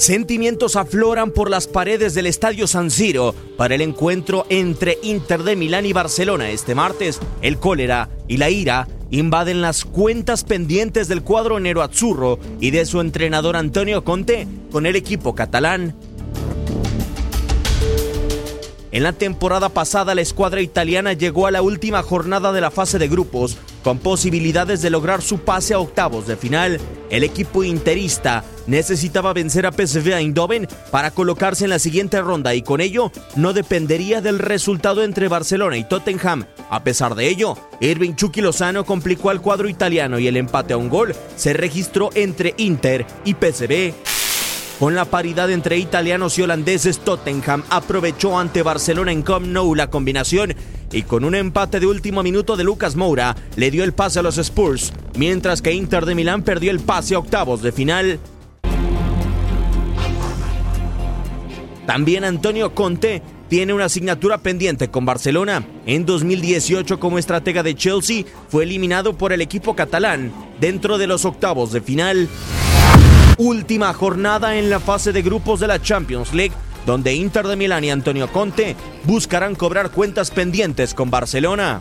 Sentimientos afloran por las paredes del Estadio San Siro para el encuentro entre Inter de Milán y Barcelona este martes. El cólera y la ira invaden las cuentas pendientes del cuadro nero azzurro y de su entrenador Antonio Conte con el equipo catalán. En la temporada pasada la escuadra italiana llegó a la última jornada de la fase de grupos con posibilidades de lograr su pase a octavos de final. El equipo interista necesitaba vencer a PSV Eindhoven para colocarse en la siguiente ronda y con ello no dependería del resultado entre Barcelona y Tottenham. A pesar de ello, Irving Chucky Lozano complicó al cuadro italiano y el empate a un gol se registró entre Inter y PSV. Con la paridad entre italianos y holandeses, Tottenham aprovechó ante Barcelona en Camp Nou la combinación y con un empate de último minuto de Lucas Moura le dio el pase a los Spurs, mientras que Inter de Milán perdió el pase a octavos de final. También Antonio Conte tiene una asignatura pendiente con Barcelona. En 2018 como estratega de Chelsea fue eliminado por el equipo catalán dentro de los octavos de final última jornada en la fase de grupos de la Champions League, donde Inter de Milán y Antonio Conte buscarán cobrar cuentas pendientes con Barcelona.